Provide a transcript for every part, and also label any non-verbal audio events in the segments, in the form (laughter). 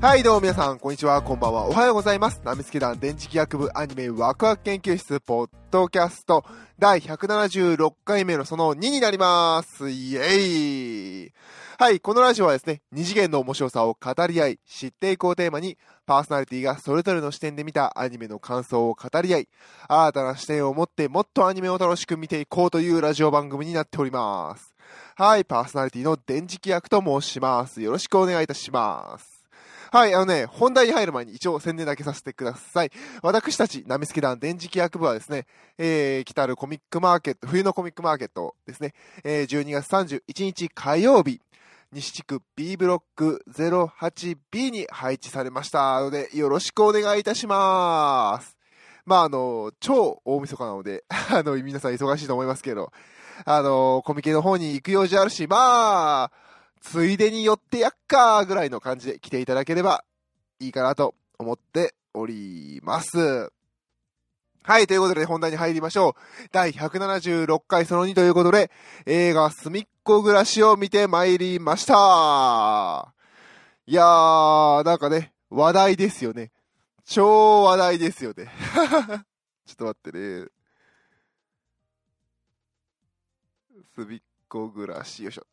はい、どうも皆さん、こんにちは、こんばんは、おはようございます。ナミスケ団電磁気学部アニメワクワク研究室ポッドキャスト第176回目のその2になります。イエーイはい、このラジオはですね、二次元の面白さを語り合い、知っていこうテーマに、パーソナリティがそれぞれの視点で見たアニメの感想を語り合い、新たな視点を持ってもっとアニメを楽しく見ていこうというラジオ番組になっております。はい、パーソナリティの電磁気役と申します。よろしくお願いいたします。はい、あのね、本題に入る前に一応宣伝だけさせてください。私たち、ナミスケ団電磁気役部はですね、えー、来たるコミックマーケット、冬のコミックマーケットですね、えー、12月31日火曜日、西地区 B ブロック 08B に配置されましたので、よろしくお願いいたします。まあ、あの、超大晦日なので、(laughs) あの、皆さん忙しいと思いますけど、あの、コミケの方に行く用事あるし、まあ、ついでに寄ってやっかーぐらいの感じで来ていただければいいかなと思っております。はい、ということで本題に入りましょう。第176回その2ということで、映画すみっこ暮らしを見てまいりました。いやー、なんかね、話題ですよね。超話題ですよね。(laughs) ちょっと待ってね。すみっこ暮らし、よいしょ。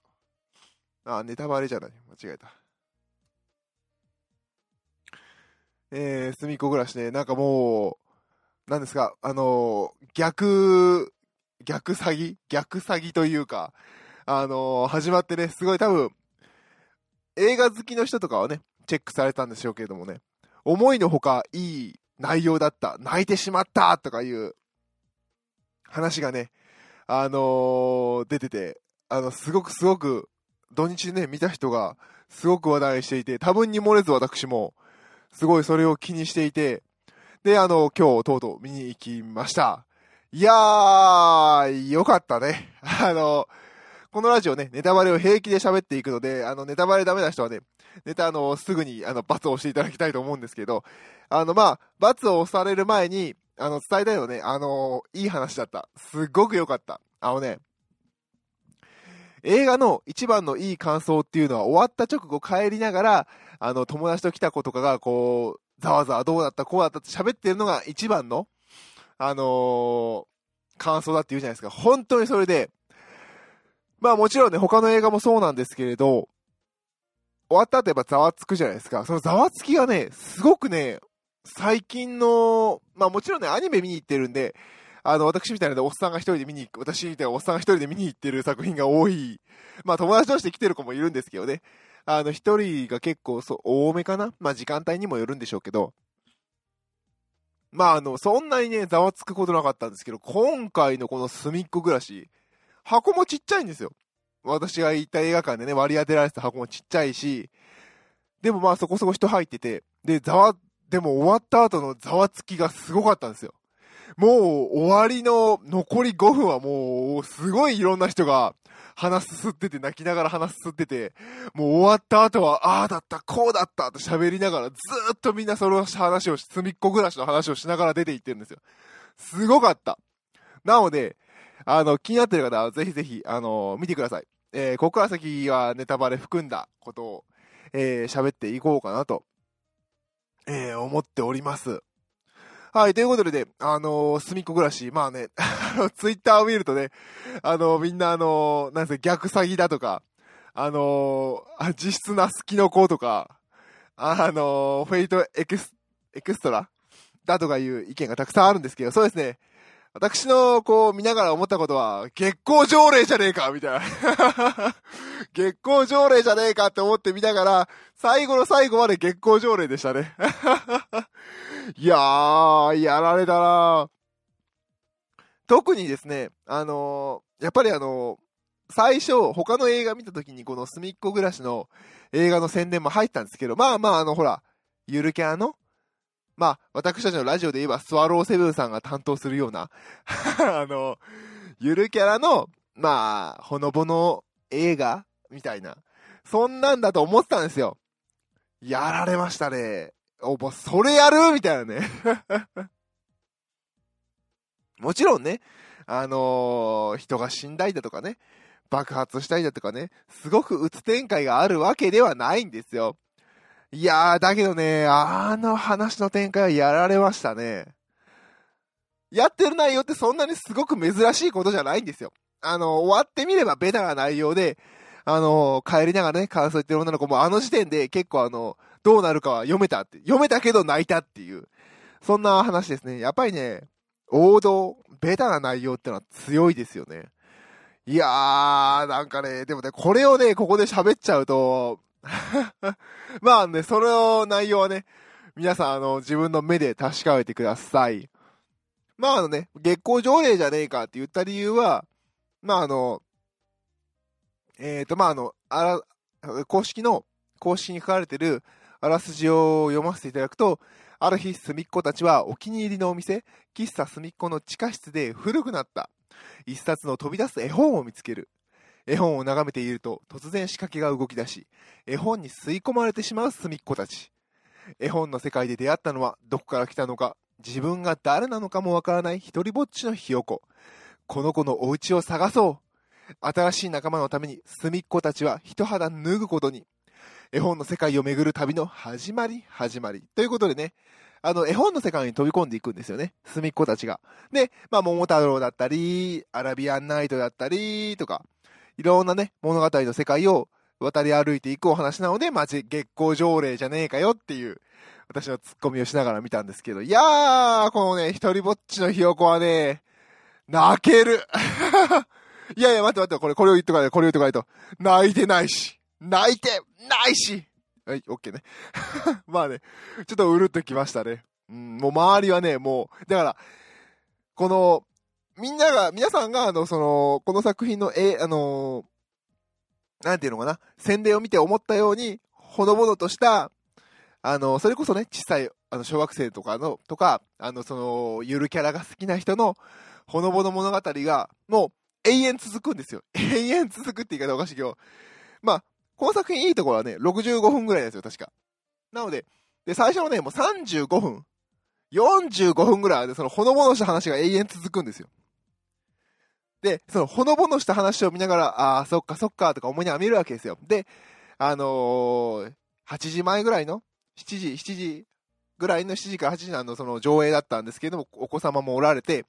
あ、ネタバレじゃない。間違えた。えー、すみっこ暮らしね、なんかもう、なんですか、あのー逆、逆詐欺？逆詐欺というか、あのー始まってね、すごい多分、映画好きの人とかはね、チェックされたんでしょうけれどもね、思いのほかいい内容だった、泣いてしまったとかいう話がね、あのー出てて、あの、すごくすごく、土日ね、見た人が、すごく話題していて、多分に漏れず私も、すごいそれを気にしていて、で、あの、今日、とうとう見に行きました。いやー、よかったね。(laughs) あの、このラジオね、ネタバレを平気で喋っていくので、あの、ネタバレダメな人はね、ネタ、あの、すぐに、あの、罰を押していただきたいと思うんですけど、あの、まあ、罰を押される前に、あの、伝えたいのね、あの、いい話だった。すっごく良かった。あのね、映画の一番のいい感想っていうのは終わった直後帰りながら、あの、友達と来た子とかが、こう、ざわざわどうだった、こうだったって喋ってるのが一番の、あのー感想だって言うじゃないですか。本当にそれで、まあもちろんね、他の映画もそうなんですけれど、終わった後やっぱざわつくじゃないですか。そのざわつきがね、すごくね、最近の、まあもちろんね、アニメ見に行ってるんで、あの、私みたいなおっさんが一人で見に行く、私みたいなおっさんが一人で見に行ってる作品が多い。まあ友達同士で来てる子もいるんですけどね。あの、一人が結構そう、多めかな？まあ時間帯にもよるんでしょうけど。まああの、そんなにね、ざわつくことなかったんですけど、今回のこの隅っこ暮らし、箱もちっちゃいんですよ。私が行った映画館でね、割り当てられてた箱もちっちゃいし、でもまあそこそこ人入ってて、で、ざわ、でも終わった後のざわつきがすごかったんですよ。もう終わりの残り5分はもうすごいいろんな人が鼻すすってて泣きながら鼻すすってて、もう終わった後はああだった、こうだったと喋りながらずっとみんなその話をし、隅っこ暮らしの話をしながら出て行ってるんですよ。すごかった。なので、あの、気になってる方はぜひぜひ、あの、見てください。えーここから先はネタバレ含んだことを、えー喋っていこうかなと、えー思っております。はい、ということでね、あのー、すみっこ暮らし、まあね、(laughs) ツイッターを見るとね、あのーみんなあのーなんせ逆詐欺だとか、あのーあ実質奈須きのことか、あの Fate Ex、Extra？だとかいう意見がたくさんあるんですけど、そうですね、私のこう見ながら思ったことは、月光条例じゃねえかみたいな。(laughs) 月光条例じゃねえかって思って見ながら、最後の最後まで月光条例でしたね。いやー、やられたな特にですね、あのーやっぱりあのー最初、他の映画見た時にこの隅っこ暮らしの映画の宣伝も入ったんですけど、まあまああのほら、ゆるキャラの、まあ私たちのラジオで言えばスワローセブンさんが担当するような、(laughs) あの、ゆるキャラの、まあ、ほのぼの映画みたいな、そんなんだと思ってたんですよ。やられましたね。お、もうそれやる？(laughs) みたいなね。もちろんね、あのー人が死んだりだとかね、爆発したりだとかね、すごく打つ展開があるわけではないんですよ。いやー、だけどね、あの話の展開はやられましたね。やってる内容ってそんなにすごく珍しいことじゃないんですよ。あの、終わってみればベタな内容で、あの、帰りながらね、感想言ってる女の子もあの時点で結構あの、どうなるかは読めたって、読めたけど泣いたっていう、そんな話ですね。やっぱりね、王道、ベタな内容ってのは強いですよね。いやー、なんかね、でもね、これをね、ここで喋っちゃうと、(laughs) まあね、その内容はね、皆さん、あの、自分の目で確かめてください。まああのね、月光条例じゃねえかって言った理由は、まああの、えっ、ー、と、まああの、あら、公式の、公式に書かれてるあらすじを読ませていただくと、ある日、すみっこたちはお気に入りのお店、喫茶すみっこの地下室で古くなった一冊の飛び出す絵本を見つける。絵本を眺めていると突然仕掛けが動き出し、絵本に吸い込まれてしまうすみっこたち。絵本の世界で出会ったのはどこから来たのか、自分が誰なのかもわからない一人ぼっちのひよこ。この子のお家を探そう新しい仲間のために隅っこたちは一肌脱ぐことに。絵本の世界を巡る旅の始まり、始まり。ということでね、あの、絵本の世界に飛び込んでいくんですよね。隅っこたちが。で、まあ、桃太郎だったり、アラビアンナイトだったり、とか、いろんなね、物語の世界を渡り歩いていくお話なので、まあ、月光条例じゃねえかよっていう、私はツッコミをしながら見たんですけど、いやー、このね、一人ぼっちのひよこはね、泣ける。(laughs) いやいや、待って待って、これ、これを言っとかないと、これを言っとかないと。泣いてないし。泣いてないし。はい、オッケーね。(laughs) まあね、ちょっとうるっときましたね。うん、もう周りはね、もう、だから、この、みんなが、皆さんが、あの、その、この作品の、え、あの、なんていうのかな、宣伝を見て思ったように、ほのぼのとした、あの、それこそね、小さい、あの、小学生とかの、とか、あの、その、ゆるキャラが好きな人の、ほのぼの物語が、もう、永遠続くんですよ。(laughs) 永遠続くって言い方おかしいけど、まあ、この作品いいところはね、65分ぐらいですよ、確か。なので、で、最初のね、もう35分、45分ぐらいで、そのほのぼのした話が永遠続くんですよ。で、そのほのぼのした話を見ながら、ああ、そっかそっかとか思いながら見るわけですよ。で、あのー、8時前ぐらいの7時、7時ぐらいの7時から8時の、その上映だったんですけれども、お子様もおられて、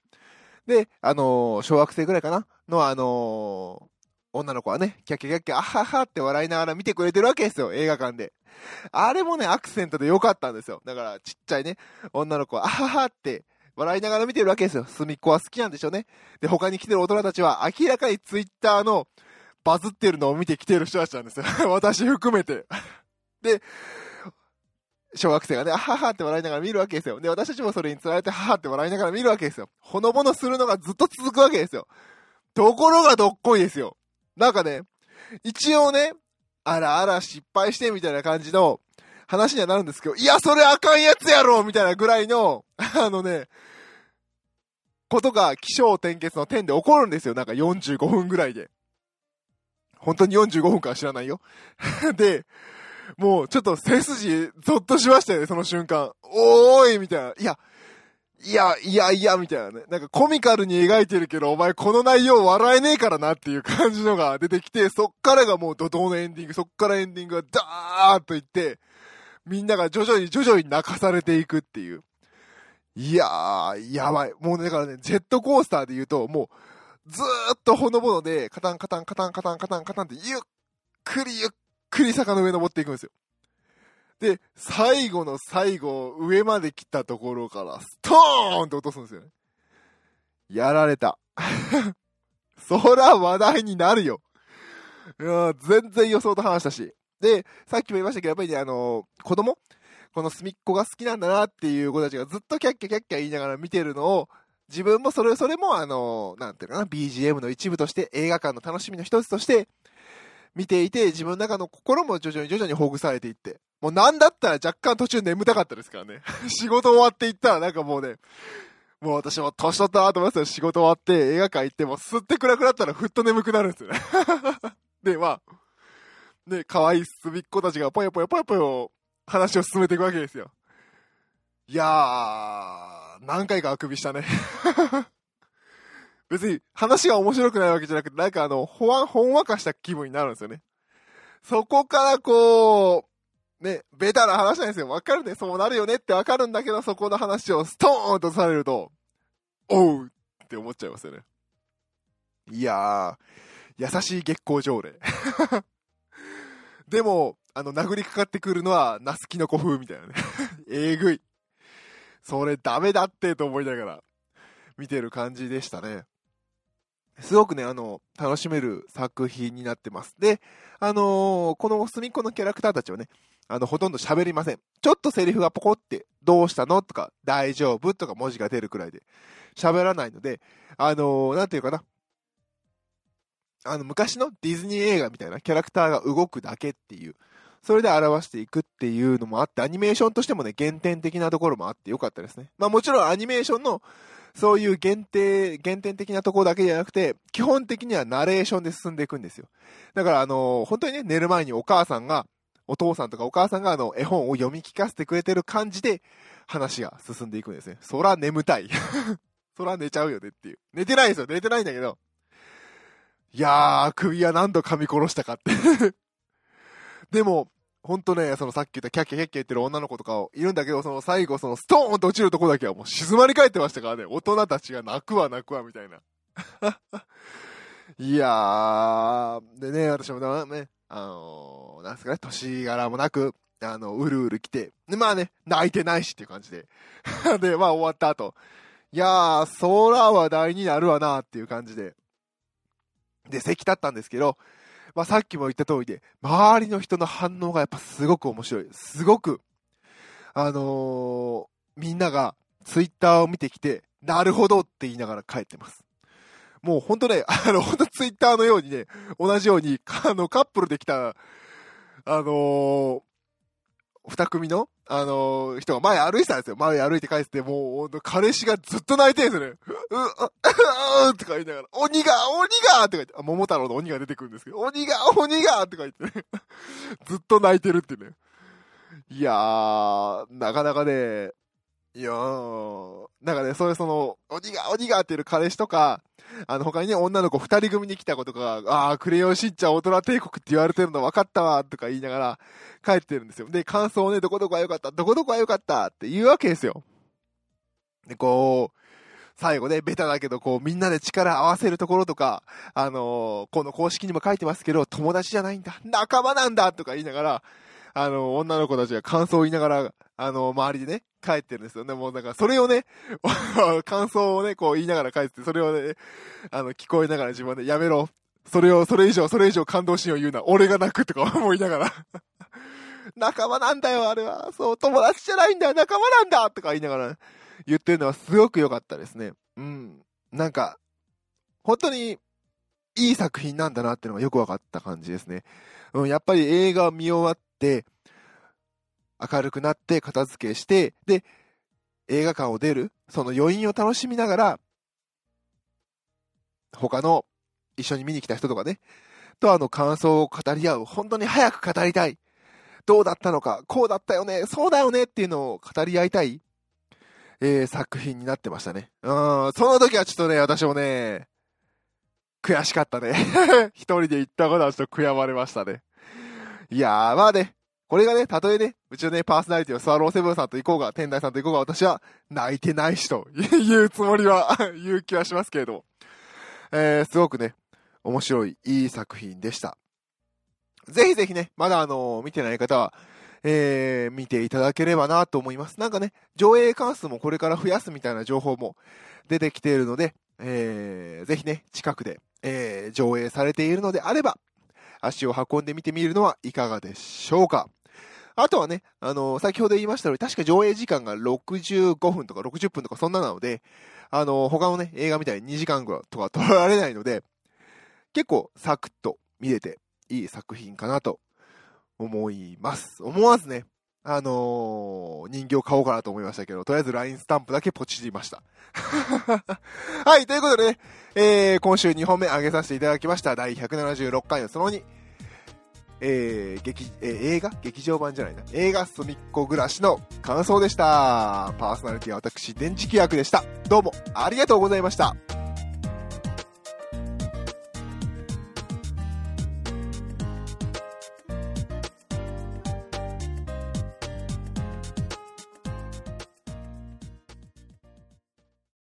で、あのー、小学生ぐらいかな？の、あのー、女の子はね、キャッキャキャッキャ、あははって笑いながら見てくれてるわけですよ、映画館で。あれもね、アクセントで良かったんですよ。だから、ちっちゃいね、女の子は、あははって笑いながら見てるわけですよ。隅っこは好きなんでしょうね。で、他に来てる大人たちは、明らかにツイッターのバズってるのを見てきてる人たちなんですよ。(laughs) 私含めて。で、小学生がね、あははって笑いながら見るわけですよ。で、私たちもそれに釣られて、ははって笑いながら見るわけですよ。ほのぼのするのがずっと続くわけですよ。ところがどっこいですよ。なんかね、一応ね、あらあら失敗してみたいな感じの話にはなるんですけど、いや、それあかんやつやろみたいなぐらいの、あのね、ことが気象転結の点で起こるんですよ。なんか45分ぐらいで。本当に45分かは知らないよ。(laughs) で、もうちょっと背筋ゾッとしましたよね、その瞬間。おーいみたいな。いや、いや、いやいや、みたいなね。なんかコミカルに描いてるけど、お前この内容笑えねえからなっていう感じのが出てきて、(laughs) そっからがもう怒涛のエンディング、そっからエンディングがダーッといって、みんなが徐々に徐々に泣かされていくっていう。いやー、やばい。もうね、だからね、ジェットコースターで言うと、もう、ずーっとほのぼので、カタンカタンカタンカタンカタンカタンって、ゆっくりゆっくり坂の上登っていくんですよ。で、最後の最後、上まで来たところから、ストーンって落とすんですよね。やられた。(laughs) そら話題になるよ。いや全然予想と話したし。で、さっきも言いましたけど、やっぱりね、あのー、子供？この隅っこが好きなんだなっていう子たちがずっとキャッキャキャッキャ言いながら見てるのを、自分もそれ、それもあのー、なんていうかな、BGM の一部として、映画館の楽しみの一つとして、見ていて、自分の中の心も徐々に徐々にほぐされていって、もうなんだったら若干途中眠たかったですからね。(laughs) 仕事終わっていったらなんかもうね、もう私も年取ったなと思いますよ。仕事終わって映画館行っても吸って暗くなったらふっと眠くなるんですよね。(laughs) で、まあ、ね、可愛い隅っ子たちがぽよぽよぽよぽよ話を進めていくわけですよ。いやー、何回かあくびしたね。(laughs) 別に話が面白くないわけじゃなくて、なんかあの、ほわ、ほんわかした気分になるんですよね。そこからこう、ね、ベタな話なんですよ。わかるね。そうなるよねってわかるんだけど、そこの話をストーンとされると、おうって思っちゃいますよね。いやー、優しい月光条例。(laughs) でも、あの、殴りかかってくるのは、ナスキノコ風みたいなね。(laughs) えぐい。それダメだってと思いながら、見てる感じでしたね。すごくね、あの、楽しめる作品になってます。で、あのー、この隅っこのキャラクターたちはね、あの、ほとんど喋りません。ちょっとセリフがポコって、どうしたの？とか、大丈夫？とか文字が出るくらいで、喋らないので、あのー、なんていうかな。あの、昔のディズニー映画みたいなキャラクターが動くだけっていう、それで表していくっていうのもあって、アニメーションとしてもね、原点的なところもあってよかったですね。まあもちろんアニメーションの、そういう限定、原点的なところだけじゃなくて、基本的にはナレーションで進んでいくんですよ。だからあのー、本当にね、寝る前にお母さんが、お父さんとかお母さんがあの、絵本を読み聞かせてくれてる感じで、話が進んでいくんですね。そら眠たい。(laughs) そら寝ちゃうよねっていう。寝てないですよ。寝てないんだけど。いやー、首は何度噛み殺したかって (laughs) でも、ほんとね、そのさっき言ったキャッキャキャッキャ言ってる女の子とかをいるんだけど、その最後そのストーンと落ちるとこだけはもう静まり返ってましたからね。大人たちが泣くわ泣くわみたいな。(laughs) いやー、でね、私もね、あのー、なんすかね、年柄もなく、あの、うるうる来て、で、まあね、泣いてないしっていう感じで。(laughs) で、まあ終わった後、いやー、空話題になるわなっていう感じで。で、席立ったんですけど、まあさっきも言った通りで、周りの人の反応がやっぱすごく面白い。すごく、あのー、みんながツイッターを見てきて、なるほどって言いながら帰ってます。もうほんとね、(laughs) あの、ほんとツイッターのようにね、同じように、あの、カップルで来た、あのー、二組の、あのー、人が前歩いてたんですよ。前歩いて帰ってて、もう、彼氏がずっと泣いてるんですよね。う、う、う、とか言いながら、鬼が、鬼がって書いて、桃太郎の鬼が出てくるんですけど、鬼が、鬼がって書いてね、ずっと泣いてるってね。いやー、なかなかね、いやー、なんかね、そういうその、鬼が、鬼がっていう彼氏とか、あの、他にね、女の子二人組に来た子とかが、ああ、クレヨンしんちゃん大人帝国って言われてるの分かったわ、とか言いながら帰ってるんですよ。で、感想をね、どこどこが良かった、どこどこが良かったって言うわけですよ。で、こう、最後ね、ベタだけど、こう、みんなで力合わせるところとか、あのー、この公式にも書いてますけど、友達じゃないんだ、仲間なんだとか言いながら、あの、女の子たちが感想を言いながら、あの、周りでね、帰ってるんですよね。もうだか、それをね、(laughs) 感想をね、こう言いながら帰って、それをね、あの、聞こえながら自分で、やめろ。それを、それ以上、それ以上感動シーンを言うな。俺が泣くとか (laughs) 思いながら仲間なんだよ、あれは。そう、友達じゃないんだよ、仲間なんだとか言いながら、言ってるのはすごく良かったですね。うん。なんか、本当に、いい作品なんだなってのがよく分かった感じですね。うん、やっぱり映画を見終わっ、明るくなって片付けして、で、映画館を出る、その余韻を楽しみながら、他の一緒に見に来た人とかね、とあの感想を語り合う、本当に早く語りたい。どうだったのか、こうだったよね、そうだよねっていうのを語り合いたい、えー、作品になってましたね。うん、その時はちょっとね、私もね、悔しかったね。(laughs) 一人で行ったことはちょっと悔やまれましたね。いやー、まあね、これがね、たとえね、うちのね、パーソナリティのスワローセブンさんと行こうが、天台さんと行こうが、私は泣いてないしというつもりは (laughs) 言う気はしますけれども。えー、すごくね、面白い、いい作品でした。ぜひぜひね、まだあのー、見てない方は、えー、見ていただければなと思います。なんかね、上映関数もこれから増やすみたいな情報も出てきているので、えー、ぜひね、近くで、えー、上映されているのであれば、足を運んでみてみるのはいかがでしょうか。あとはね、あの、先ほど言いましたように、確か上映時間が65分とか60分とかそんななので、あの、他のね、映画みたいに2時間ぐらいとか撮られないので、結構サクッと見れていい作品かなと思います。思わずね、あのー、人形買おうかなと思いましたけど、とりあえず LINE スタンプだけポチりました。(laughs) はい、ということでね、えー、今週2本目上げさせていただきました。第176回のその2。えー、劇、えー、映画？劇場版じゃないな。映画すみっこ暮らしの感想でした。パーソナリティは私、電磁気役でした。どうもありがとうございました。